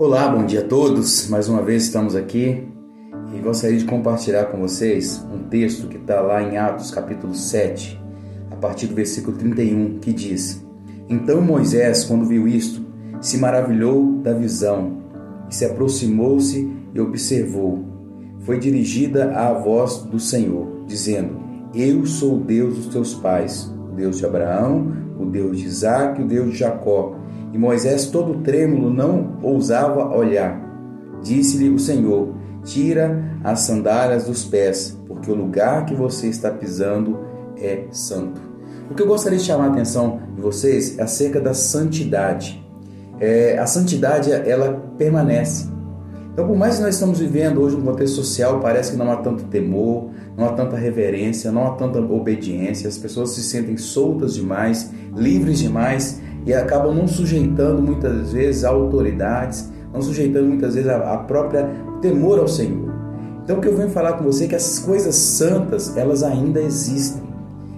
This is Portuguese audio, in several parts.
Olá, bom dia a todos. Mais uma vez estamos aqui e gostaria de compartilhar com vocês um texto que está lá em Atos, capítulo 7, a partir do versículo 31, que diz: Então Moisés, quando viu isto, se maravilhou da visão e se aproximou-se e observou. Foi dirigida à voz do Senhor, dizendo: Eu sou o Deus dos teus pais, o Deus de Abraão, o Deus de Isaac, o Deus de Jacó. E Moisés, todo trêmulo, não ousava olhar. Disse-lhe o Senhor: Tira as sandálias dos pés, porque o lugar que você está pisando é santo. O que eu gostaria de chamar a atenção de vocês é acerca da santidade. É, a santidade ela permanece. Então, por mais que nós estamos vivendo hoje um contexto social, parece que não há tanto temor, não há tanta reverência, não há tanta obediência, as pessoas se sentem soltas demais, livres demais e acabam não sujeitando muitas vezes a autoridades, não sujeitando muitas vezes a, a própria temor ao Senhor. Então o que eu venho falar com você é que as coisas santas, elas ainda existem.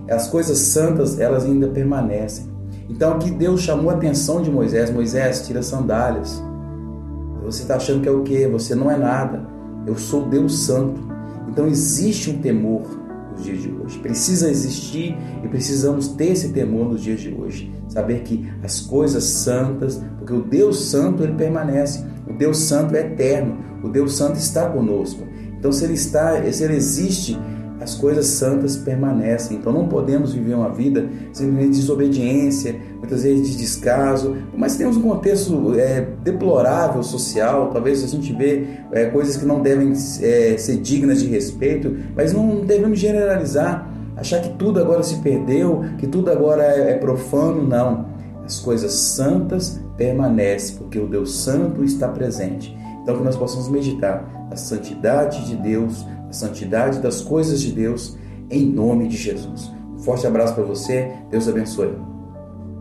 As coisas santas, elas ainda permanecem. Então aqui Deus chamou a atenção de Moisés, Moisés, tira sandálias. Você está achando que é o quê? Você não é nada. Eu sou Deus Santo. Então existe um temor nos dias de hoje. Precisa existir e precisamos ter esse temor nos dias de hoje. Saber que as coisas santas, porque o Deus Santo ele permanece. O Deus Santo é eterno. O Deus Santo está conosco. Então se ele está, se ele existe, as coisas santas permanecem. Então não podemos viver uma vida simplesmente de desobediência, muitas vezes de descaso, mas temos um contexto é, deplorável social, talvez a gente vê é, coisas que não devem é, ser dignas de respeito, mas não devemos generalizar, achar que tudo agora se perdeu, que tudo agora é, é profano, não. As coisas santas permanecem, porque o Deus Santo está presente. Então que nós possamos meditar a santidade de Deus, santidade das coisas de Deus, em nome de Jesus. Um forte abraço para você, Deus abençoe.